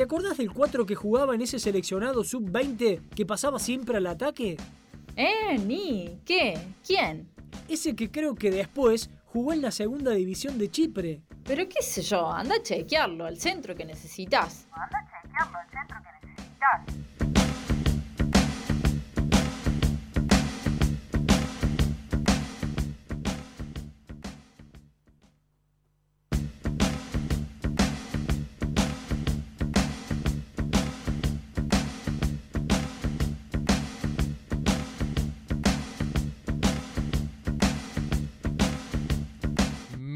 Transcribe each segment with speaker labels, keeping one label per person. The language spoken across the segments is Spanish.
Speaker 1: ¿Te acordás del 4 que jugaba en ese seleccionado sub-20 que pasaba siempre al ataque?
Speaker 2: ¿Eh? ¿Ni? ¿Qué? ¿Quién?
Speaker 1: Ese que creo que después jugó en la segunda división de Chipre.
Speaker 2: Pero qué sé yo, anda a chequearlo, al centro que necesitas.
Speaker 3: Anda a chequearlo al centro que necesitas.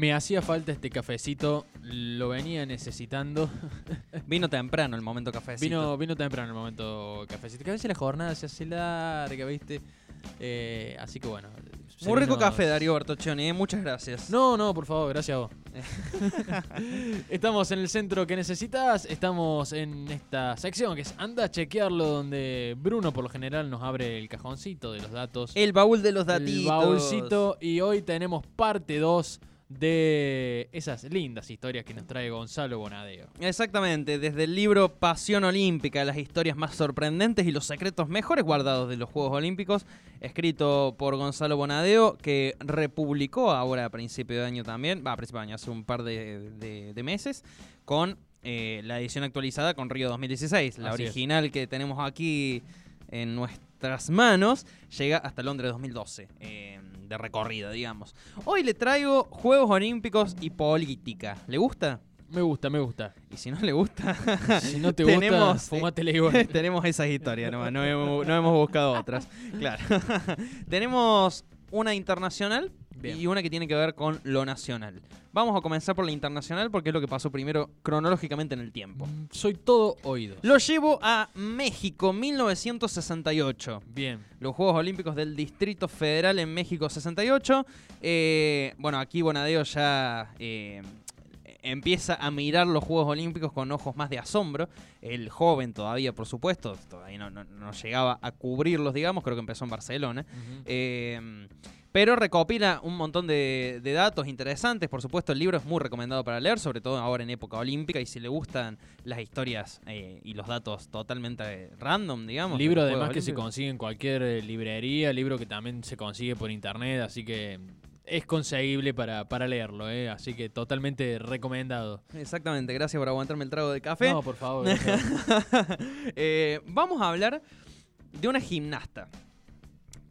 Speaker 4: Me hacía falta este cafecito, lo venía necesitando.
Speaker 5: Vino temprano el momento cafecito.
Speaker 4: Vino, vino temprano el momento cafecito. Que a veces la jornada se hace larga, ¿viste? Eh, así que bueno.
Speaker 5: Muy rico
Speaker 4: vino-
Speaker 5: café, Darío Bertoccioni, ¿eh? muchas gracias.
Speaker 4: No, no, por favor, gracias a vos. estamos en el centro que necesitas. Estamos en esta sección que es Anda a chequearlo, donde Bruno por lo general nos abre el cajoncito de los datos.
Speaker 5: El baúl de los datitos.
Speaker 4: El baúlcito. Y hoy tenemos parte 2 de esas lindas historias que nos trae Gonzalo Bonadeo.
Speaker 5: Exactamente, desde el libro Pasión Olímpica, las historias más sorprendentes y los secretos mejores guardados de los Juegos Olímpicos, escrito por Gonzalo Bonadeo, que republicó ahora a principio de año también, va, a principio de año, hace un par de, de- de meses, con eh, la edición actualizada con Río 2016. La
Speaker 4: Así es.
Speaker 5: original que tenemos aquí en nuestras manos llega hasta Londres 2012, eh, de recorrida, digamos. Hoy le traigo Juegos Olímpicos y política. ¿Le gusta?
Speaker 4: Me gusta, me gusta.
Speaker 5: Y si no le gusta,
Speaker 4: Si no te
Speaker 5: Tenemos,
Speaker 4: gusta, fumátela igual.
Speaker 5: tenemos esas historias, nomás, no, hemos, no hemos buscado otras. Claro. tenemos una internacional
Speaker 4: Bien.
Speaker 5: y una que tiene que ver con lo nacional. Vamos a comenzar por la internacional porque es lo que pasó primero cronológicamente en el tiempo.
Speaker 4: Mm, Soy todo oídos.
Speaker 5: Lo llevo a México, 1968.
Speaker 4: Bien.
Speaker 5: Los Juegos Olímpicos del Distrito Federal en México 68. Eh, bueno, aquí Bonadeo ya eh, empieza a mirar los Juegos Olímpicos con ojos más de asombro. El joven todavía, por supuesto, todavía no, no- no llegaba a cubrirlos, digamos, creo que empezó en Barcelona. Eh, pero recopila un montón de, de datos interesantes. Por supuesto, el libro es muy recomendado para leer, sobre todo ahora en época olímpica. Y si le gustan las historias eh, y los datos totalmente random, digamos.
Speaker 4: libro además que se consigue en cualquier eh, librería, libro que también se consigue por internet, así que es conseguible para, para leerlo, ¿eh? así que totalmente recomendado.
Speaker 5: Exactamente, gracias por aguantarme el trago de café.
Speaker 4: No, por favor.
Speaker 5: Eh, vamos a hablar de una gimnasta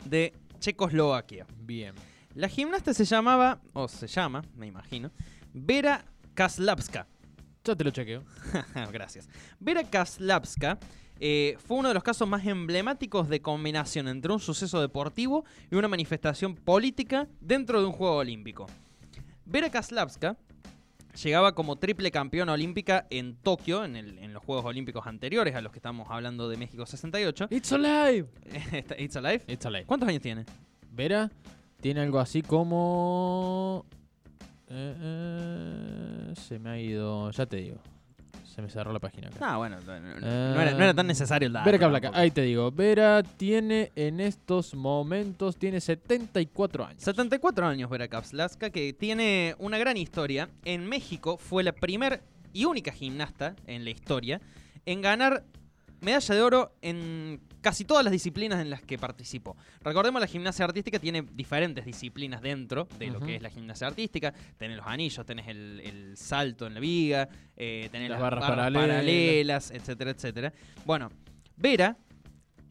Speaker 5: de Checoslovaquia.
Speaker 4: Bien.
Speaker 5: La gimnasta se llamaba, o se llama, me imagino, Vera Kaslavska.
Speaker 4: Ya te lo chequeo.
Speaker 5: Gracias. Vera Kaslavska eh, fue uno de los casos más emblemáticos de combinación entre un suceso deportivo y una manifestación política dentro de un juego olímpico. Vera Kaslavska llegaba como triple campeona olímpica en Tokio, en, el- en los Juegos Olímpicos anteriores a los que estamos hablando de México 68.
Speaker 4: It's alive.
Speaker 5: It's Alive.
Speaker 4: It's alive.
Speaker 5: ¿Cuántos años tiene?
Speaker 4: Vera tiene algo así como... eh, eh, se me ha ido... Ya te digo. Se me cerró la página acá.
Speaker 5: Ah, bueno, no, no- no era, no era tan necesario el dato.
Speaker 4: Vera Cablaca,
Speaker 5: tampoco.
Speaker 4: ahí te digo. Vera tiene en estos momentos, tiene 74 años.
Speaker 5: 74 años Vera Kapslaska, que tiene una gran historia. En México fue la primer y única gimnasta en la historia en ganar medalla de oro en casi todas las disciplinas en las que participó. Recordemos, la gimnasia artística tiene diferentes disciplinas dentro de lo que es la gimnasia artística. Tenés los anillos, tenés el, el salto en la viga, eh, tenés
Speaker 4: Las
Speaker 5: las,
Speaker 4: barras
Speaker 5: barras,
Speaker 4: paralelas.
Speaker 5: paralelas, etcétera, etcétera. Bueno, Vera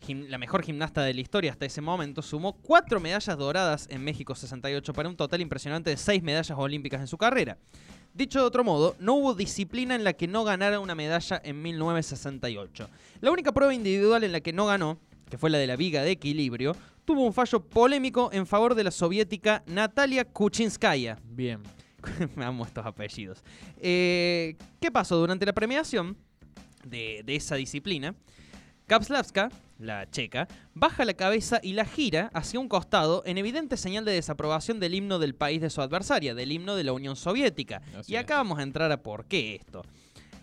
Speaker 5: la mejor gimnasta de la historia hasta ese momento, sumó cuatro medallas doradas en México 68 para un total impresionante de seis medallas olímpicas en su carrera. Dicho de otro modo, no hubo disciplina en la que no ganara una medalla en 1968. La única prueba individual en la que no ganó, que fue la de la viga de equilibrio, tuvo un fallo polémico en favor de la soviética Natalia Kuchinskaya.
Speaker 4: Bien.
Speaker 5: Me amo estos apellidos. Eh, ¿Qué pasó? Durante la premiación de, de esa disciplina, Kapslavska, la checa, baja la cabeza y la gira hacia un costado en evidente señal de desaprobación del himno del país de su adversaria, del himno de la Unión Soviética.
Speaker 4: Así
Speaker 5: y acá vamos a entrar a por qué esto.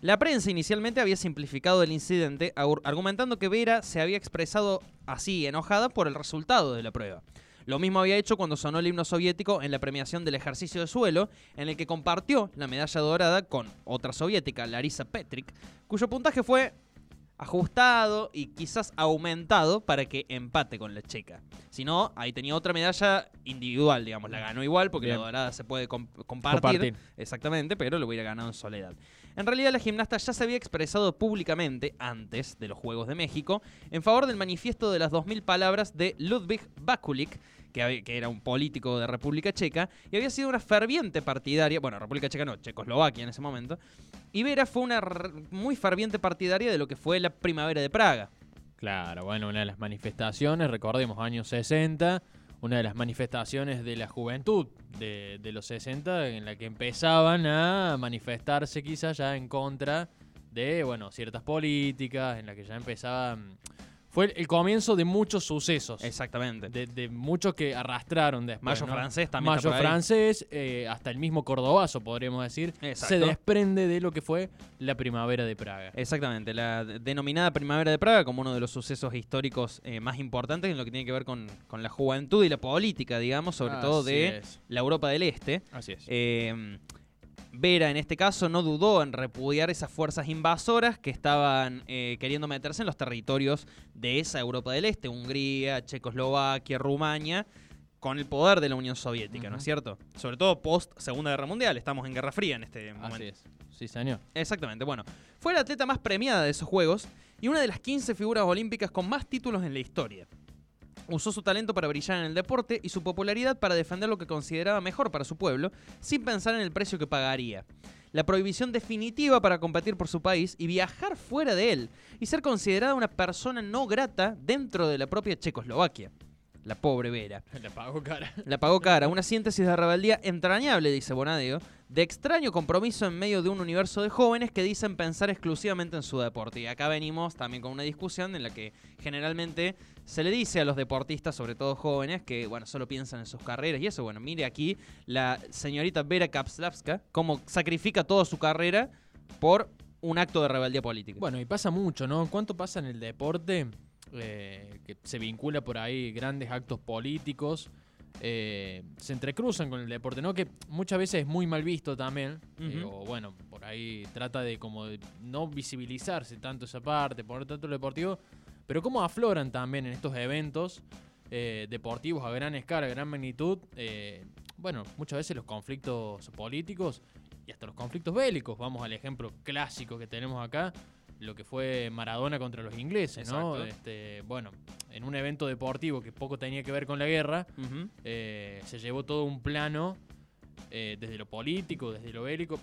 Speaker 5: La prensa inicialmente había simplificado el incidente argumentando que Vera se había expresado así enojada por el resultado de la prueba. Lo mismo había hecho cuando sonó el himno soviético en la premiación del ejercicio de suelo, en el que compartió la medalla dorada con otra soviética, Larisa Petrik, cuyo puntaje fue ajustado y quizás aumentado para que empate con la checa. Si no, ahí tenía otra medalla individual, digamos, la ganó igual porque
Speaker 4: Bien.
Speaker 5: la dorada se puede com- compartir,
Speaker 4: Compartir.
Speaker 5: exactamente, pero lo hubiera ganado en soledad. En realidad la gimnasta ya se había expresado públicamente, antes de los Juegos de México, en favor del manifiesto de las 2.000 palabras de Ludwig Bakulik, que, era un político de República Checa, y había sido una ferviente partidaria, bueno, República Checa no, Checoslovaquia en ese momento, y Vera fue una muy ferviente partidaria de lo que fue la primavera de Praga.
Speaker 4: Claro, bueno, una de las manifestaciones, recordemos, años 60, una de las manifestaciones de la juventud de, de los 60, en la que empezaban a manifestarse quizás ya en contra de, bueno, ciertas políticas, en la que ya empezaban... Fue el comienzo de muchos sucesos.
Speaker 5: Exactamente.
Speaker 4: De, de muchos que arrastraron después.
Speaker 5: Mayo
Speaker 4: ¿no?
Speaker 5: francés también
Speaker 4: Mayo francés, eh, hasta el mismo cordobazo, podríamos decir,
Speaker 5: Exacto.
Speaker 4: se desprende de lo que fue la primavera de Praga.
Speaker 5: Exactamente, la de- denominada Primavera de Praga como uno de los sucesos históricos eh, más importantes en lo que tiene que ver con, con la juventud y la política, digamos, sobre todo de
Speaker 4: es.
Speaker 5: la Europa del Este.
Speaker 4: Así es.
Speaker 5: Eh, Vera en este caso no dudó en repudiar esas fuerzas invasoras que estaban eh, queriendo meterse en los territorios de esa Europa del Este, Hungría, Checoslovaquia, Rumania, con el poder de la Unión Soviética, ¿no es cierto? Sobre todo post Segunda Guerra Mundial, estamos en Guerra Fría en este momento.
Speaker 4: Así es. Sí, señor.
Speaker 5: Exactamente, bueno. Fue la atleta más premiada de esos Juegos y una de las 15 figuras olímpicas con más títulos en la historia. Usó su talento para brillar en el deporte y su popularidad para defender lo que consideraba mejor para su pueblo, sin pensar en el precio que pagaría. La prohibición definitiva para competir por su país y viajar fuera de él, y ser considerada una persona no grata dentro de la propia Checoslovaquia. La pobre Vera.
Speaker 4: La pago cara.
Speaker 5: La pagó cara, una síntesis de rebeldía entrañable, dice Bonadeo, de extraño compromiso en medio de un universo de jóvenes que dicen pensar exclusivamente en su deporte. Y acá venimos también con una discusión en la que generalmente se le dice a los deportistas, sobre todo jóvenes, que bueno, solo piensan en sus carreras y eso. Bueno, mire aquí la señorita Vera Kapslavska, cómo sacrifica toda su carrera por un acto de rebeldía política.
Speaker 4: Bueno, y pasa mucho, ¿no? ¿Cuánto pasa en el deporte eh, que se vincula por ahí grandes actos políticos? Eh, se entrecruzan con el deporte, ¿no? Que muchas veces es muy mal visto también. eh, o bueno, por ahí trata de como de no visibilizarse tanto esa parte, poner tanto lo deportivo. Pero cómo afloran también en estos eventos eh, deportivos a gran escala, a gran magnitud. bueno, muchas veces los conflictos políticos y hasta los conflictos bélicos. Vamos al ejemplo clásico que tenemos acá, lo que fue Maradona contra los ingleses, ¿no? Este, bueno, en un evento deportivo que poco tenía que ver con la guerra, eh, se llevó todo un plano eh, desde lo político, desde lo bélico.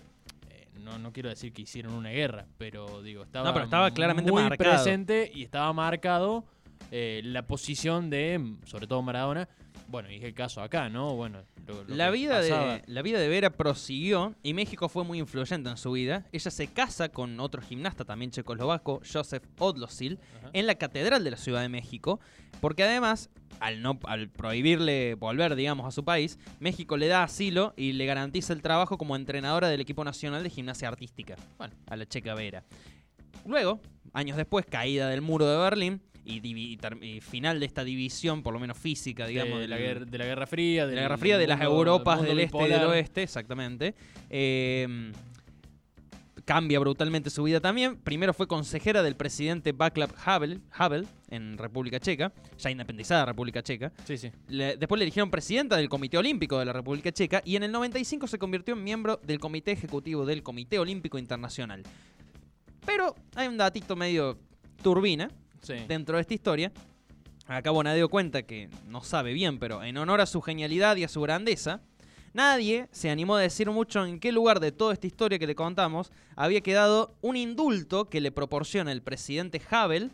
Speaker 4: Eh, no, no quiero decir que hicieron una guerra, pero digo, estaba,
Speaker 5: No, pero estaba claramente
Speaker 4: muy
Speaker 5: marcado.
Speaker 4: presente y estaba marcado eh, la posición de, mm, sobre todo Maradona. Bueno, y es el caso acá, ¿no? Bueno, lo- lo
Speaker 5: La vida, de, la vida de Vera prosiguió y México fue muy influyente en su vida. Ella se casa con otro gimnasta también checoslovaco, Joseph Odlosil,
Speaker 4: Ajá.
Speaker 5: en la Catedral de la Ciudad de México, porque además, al, no, al prohibirle volver, digamos, a su país, México le da asilo y le garantiza el trabajo como entrenadora del equipo nacional de gimnasia artística,
Speaker 4: Bueno.
Speaker 5: a la checa Vera. Luego, años después, caída del muro de Berlín y, final de esta división, por lo menos física, digamos,
Speaker 4: de, la guerra, de la Guerra Fría.
Speaker 5: de la
Speaker 4: del
Speaker 5: Guerra Fría, de las
Speaker 4: mundo-
Speaker 5: Europas del este y del oeste, exactamente. Eh, cambia brutalmente su vida también. Primero fue consejera del presidente Václav Havel, Havel en República Checa, ya independizada República Checa.
Speaker 4: Sí, sí.
Speaker 5: Le- después le eligieron presidenta del Comité Olímpico de la República Checa y en el 95 se convirtió en miembro del Comité Ejecutivo del Comité Olímpico Internacional. Pero hay un datito medio turbina
Speaker 4: sí.
Speaker 5: dentro de esta historia. Acá Bonadeo cuenta que no sabe bien, pero en honor a su genialidad y a su grandeza, nadie se animó a decir mucho en qué lugar de toda esta historia que le contamos había quedado un indulto que le proporciona el presidente Havel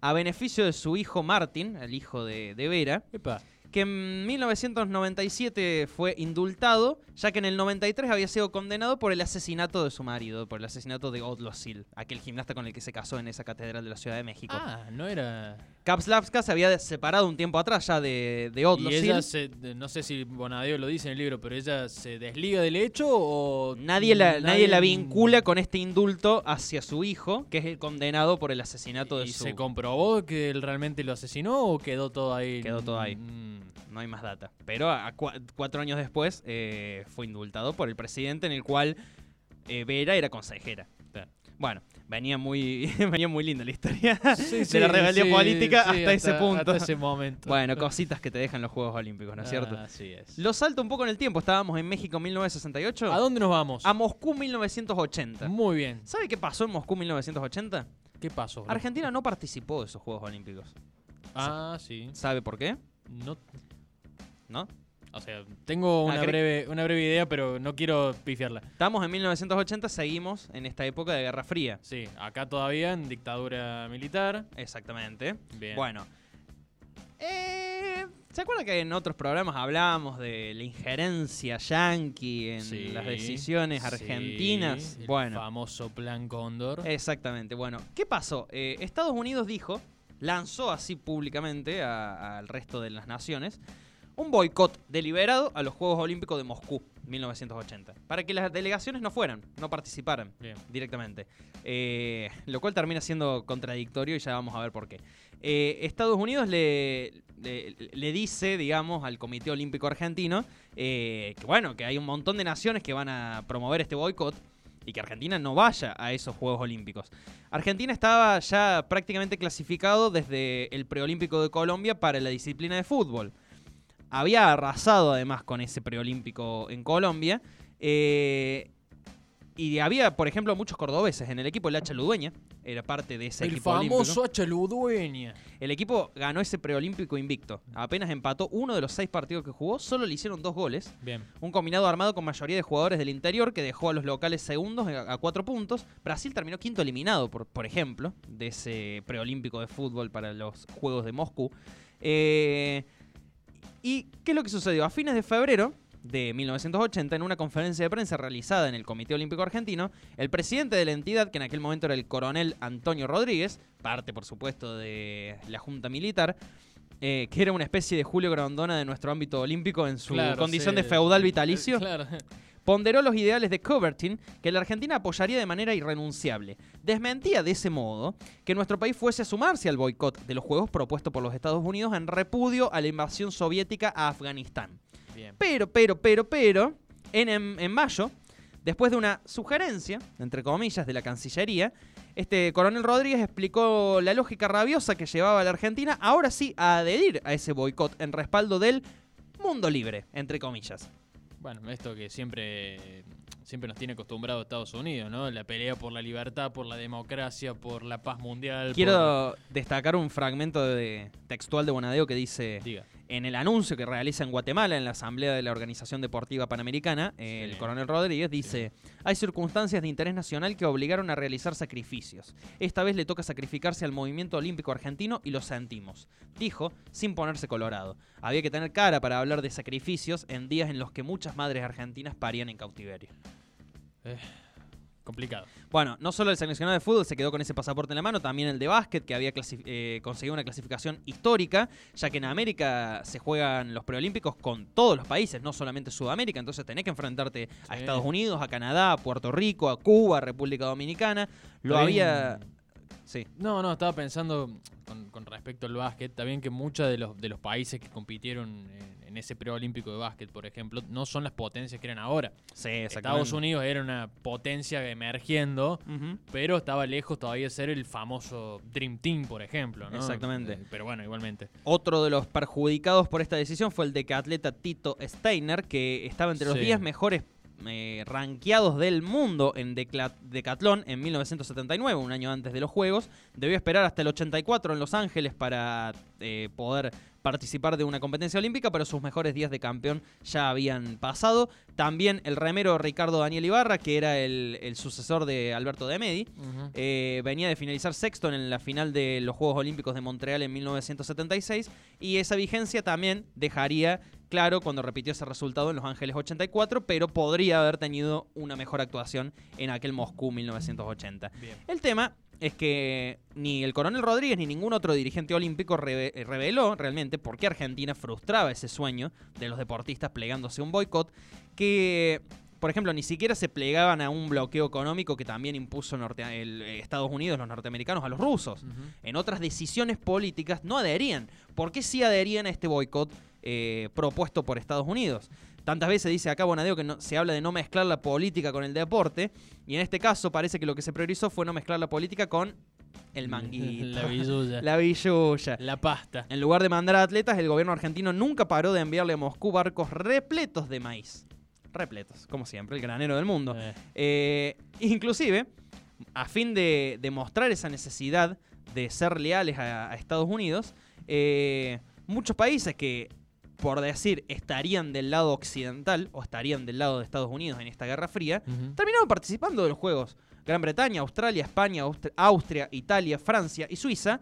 Speaker 5: a beneficio de su hijo Martin, el hijo de, de Vera,
Speaker 4: Epa.
Speaker 5: Que en 1997 fue indultado, ya que en el 93 había sido condenado por el asesinato de su marido, por el asesinato de Odlosil, aquel gimnasta con el que se casó en esa catedral de la Ciudad de México.
Speaker 4: Ah, no era.
Speaker 5: Kapslavska se había separado un tiempo atrás ya de, de
Speaker 4: Y
Speaker 5: Odlosil.
Speaker 4: ella se, no sé si Bonadeo lo dice en el libro, pero ella se desliga del hecho o
Speaker 5: Nadie la, nadie la vincula con este indulto hacia su hijo, que es el condenado por el asinato de
Speaker 4: ¿Y
Speaker 5: su...
Speaker 4: se comprobó que él realmente lo asesinó o quedó todo ahí?
Speaker 5: Quedó todo ahí.
Speaker 4: Mm.
Speaker 5: No hay más data. Pero a cua- cuatro años después eh, fue indultado por el presidente en el cual eh, Vera era consejera. Bueno, venía muy, venía muy linda la historia
Speaker 4: Sí,
Speaker 5: de la rebeldía
Speaker 4: sí,
Speaker 5: política hasta, ese punto.
Speaker 4: Hasta ese momento.
Speaker 5: Bueno, cositas que te dejan los Juegos Olímpicos, ¿no es cierto?
Speaker 4: Así es.
Speaker 5: Lo salto un poco en el tiempo. Estábamos en México 1968.
Speaker 4: ¿A dónde nos vamos?
Speaker 5: A Moscú 1980.
Speaker 4: Muy bien.
Speaker 5: ¿Sabe qué pasó en Moscú 1980?
Speaker 4: ¿Qué pasó? bro?
Speaker 5: Argentina no participó de esos Juegos Olímpicos.
Speaker 4: Ah, sí.
Speaker 5: ¿Sabe por qué?
Speaker 4: No,
Speaker 5: ¿No?
Speaker 4: o sea, tengo una
Speaker 5: Ah, cre-
Speaker 4: breve, una breve idea, pero no quiero pifiarla.
Speaker 5: Estamos en 1980, seguimos en esta época de Guerra Fría.
Speaker 4: Sí, acá todavía en dictadura militar.
Speaker 5: Exactamente.
Speaker 4: Bien.
Speaker 5: Bueno. Eh, ¿Se acuerda que en otros programas hablábamos de la injerencia yanqui en
Speaker 4: Sí,
Speaker 5: las decisiones
Speaker 4: sí,
Speaker 5: argentinas?
Speaker 4: el
Speaker 5: bueno,
Speaker 4: famoso Plan Cóndor.
Speaker 5: exactamente. Bueno, ¿qué pasó? Eh, Estados Unidos dijo, lanzó así públicamente al resto de las naciones, un boicot deliberado a los Juegos Olímpicos de Moscú 1980, para que las delegaciones no fueran, no participaran
Speaker 4: Bien.
Speaker 5: directamente. Eh, lo cual termina siendo contradictorio y ya vamos a ver por qué. Eh, Estados Unidos le, le, le dice, digamos, al Comité Olímpico Argentino eh, que bueno, que hay un montón de naciones que van a promover este boicot y que Argentina no vaya a esos Juegos Olímpicos. Argentina estaba ya prácticamente clasificado desde el preolímpico de Colombia para la disciplina de fútbol. Había arrasado además con ese preolímpico en Colombia. eh, y había, por ejemplo, muchos cordobeses en el equipo. El Hacha Ludueña era parte de ese
Speaker 4: El
Speaker 5: equipo
Speaker 4: famoso
Speaker 5: olímpico.
Speaker 4: H. Ludueña.
Speaker 5: El equipo ganó ese preolímpico invicto. Apenas empató uno de los seis partidos que jugó. Solo le hicieron dos goles.
Speaker 4: Bien.
Speaker 5: Un combinado armado con mayoría de jugadores del interior que dejó a los locales segundos a, a cuatro puntos. Brasil terminó quinto eliminado, por, por ejemplo, de ese preolímpico de fútbol para los Juegos de Moscú. Eh, ¿Y qué es lo que sucedió? A fines de febrero de 1980, en una conferencia de prensa realizada en el Comité Olímpico Argentino, el presidente de la entidad, que en aquel momento era el coronel Antonio Rodríguez, parte por supuesto de la Junta Militar, eh, que era una especie de Julio Grondona de nuestro ámbito olímpico en su
Speaker 4: Claro,
Speaker 5: condición
Speaker 4: sí.
Speaker 5: de feudal vitalicio,
Speaker 4: Claro.
Speaker 5: ponderó los ideales de Coubertin que la Argentina apoyaría de manera irrenunciable. Desmentía de ese modo que nuestro país fuese a sumarse al boicot de los Juegos propuesto por los Estados Unidos en repudio a la invasión soviética a Afganistán.
Speaker 4: Bien.
Speaker 5: Pero, pero, pero, pero, en, en- mayo, después de una sugerencia, entre comillas, de la Cancillería, este coronel Rodríguez explicó la lógica rabiosa que llevaba a la Argentina, ahora sí, a adherir a ese boicot en respaldo del mundo libre, entre comillas.
Speaker 4: Bueno, esto que siempre, siempre nos tiene acostumbrado Estados Unidos, ¿no? La pelea por la libertad, por la democracia, por la paz mundial.
Speaker 5: Quiero destacar un fragmento de textual de Bonadeo que dice,
Speaker 4: Diga.
Speaker 5: En el anuncio que realiza en Guatemala en la Asamblea de la Organización Deportiva Panamericana, el coronel Rodríguez dice, hay circunstancias de interés nacional que obligaron a realizar sacrificios. Esta vez le toca sacrificarse al movimiento olímpico argentino y lo sentimos, dijo, sin ponerse colorado. Había que tener cara para hablar de sacrificios en días en los que muchas madres argentinas parían en cautiverio.
Speaker 4: Complicado.
Speaker 5: Bueno, no solo el seleccionado de fútbol se quedó con ese pasaporte en la mano, también el de básquet, que había eh, conseguido una clasificación histórica, ya que en América se juegan los preolímpicos con todos los países, no solamente Sudamérica, entonces tenés que enfrentarte a. Estados Unidos, a Canadá, a Puerto Rico, a Cuba, a República Dominicana. Lo había... Sí.
Speaker 4: No, no, estaba pensando con, con respecto al básquet, también que muchos de los, de los países que compitieron en, en ese preolímpico de básquet, por ejemplo, no son las potencias que eran ahora.
Speaker 5: Sí,
Speaker 4: Estados Unidos era una potencia emergiendo, pero estaba lejos todavía de ser el famoso Dream Team, por ejemplo. ¿no?
Speaker 5: Exactamente.
Speaker 4: Eh, Pero bueno, igualmente.
Speaker 5: Otro de los perjudicados por esta decisión fue el decatleta Tito Steiner, que estaba entre los
Speaker 4: Sí.
Speaker 5: 10 mejores eh, rankeados del mundo en decatlón en 1979, un año antes de los Juegos. Debió esperar hasta el 84 en Los Ángeles para eh, poder participar de una competencia olímpica, pero sus mejores días de campeón ya habían pasado. También el remero Ricardo Daniel Ibarra, que era el, el sucesor de Alberto de Medi, eh, venía de finalizar sexto en la final de los Juegos Olímpicos de Montreal en 1976 y esa vigencia también dejaría claro cuando repitió ese resultado en Los Ángeles 84, pero podría haber tenido una mejor actuación en aquel Moscú 1980.
Speaker 4: Bien.
Speaker 5: El tema es que ni el coronel Rodríguez ni ningún otro dirigente olímpico eh, reveló realmente por qué Argentina frustraba ese sueño de los deportistas plegándose a un boicot que, por ejemplo, ni siquiera se plegaban a un bloqueo económico que también impuso norte- el, eh, Estados Unidos, los norteamericanos, a los rusos. En otras decisiones políticas no adherían. ¿Por qué sí adherían a este boicot eh, propuesto por Estados Unidos. Tantas veces dice acá Bonadeo que no- se habla de no mezclar la política con el deporte, y en este caso parece que lo que se priorizó fue no mezclar la política con el manguito,
Speaker 4: La billulla.
Speaker 5: la billulla.
Speaker 4: La pasta.
Speaker 5: En lugar de mandar a atletas, el gobierno argentino nunca paró de enviarle a Moscú barcos repletos de maíz. Repletos, como siempre, el granero del mundo.
Speaker 4: Eh,
Speaker 5: Eh, inclusive, a fin de, de mostrar esa necesidad de ser leales a, a Estados Unidos, eh, muchos países que, por decir, estarían del lado occidental o estarían del lado de Estados Unidos en esta Guerra Fría, terminaron participando de los Juegos. Gran Bretaña, Australia, España, Austri- Austria, Italia, Francia y Suiza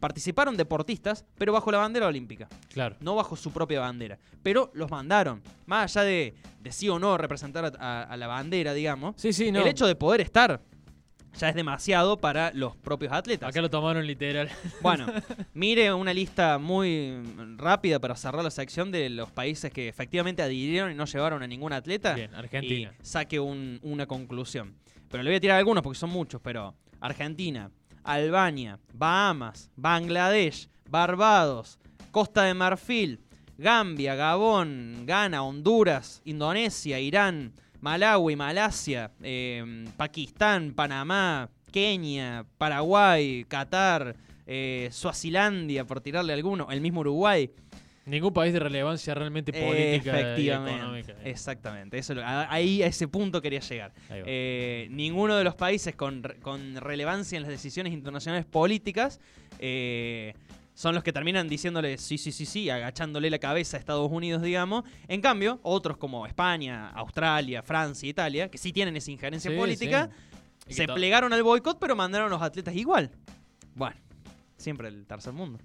Speaker 5: participaron deportistas, pero bajo la bandera olímpica
Speaker 4: Claro.
Speaker 5: no bajo su propia bandera. Pero los mandaron. Más allá de, de sí o no representar a, a- a la bandera, digamos,
Speaker 4: Sí, sí, no.
Speaker 5: el hecho de poder estar ya es demasiado para los propios atletas.
Speaker 4: Acá lo tomaron literal.
Speaker 5: Bueno, mire una lista muy rápida para cerrar la sección de los países que efectivamente adhirieron y no llevaron a ningún atleta.
Speaker 4: Bien, Argentina.
Speaker 5: Y saque un- una conclusión. Pero le voy a tirar algunos porque son muchos, pero Argentina, Albania, Bahamas, Bangladesh, Barbados, Costa de Marfil, Gambia, Gabón, Ghana, Honduras, Indonesia, Irán, Malawi, Malasia, eh, Pakistán, Panamá, Kenia, Paraguay, Qatar, eh, Suazilandia, por tirarle alguno, el mismo Uruguay.
Speaker 4: Ningún país de relevancia realmente política y
Speaker 5: Efectivamente.
Speaker 4: económica. eh.
Speaker 5: Exactamente. Eso, ahí a ese punto quería llegar. Eh, ninguno de los países con, re- con relevancia en las decisiones internacionales políticas eh, son los que terminan diciéndole sí, sí, sí, sí, agachándole la cabeza a Estados Unidos, digamos. En cambio, otros como España, Australia, Francia, Italia, que sí tienen esa injerencia
Speaker 4: Sí,
Speaker 5: política,
Speaker 4: sí.
Speaker 5: Se plegaron al boicot, pero mandaron a los atletas igual. Bueno, siempre el tercer mundo.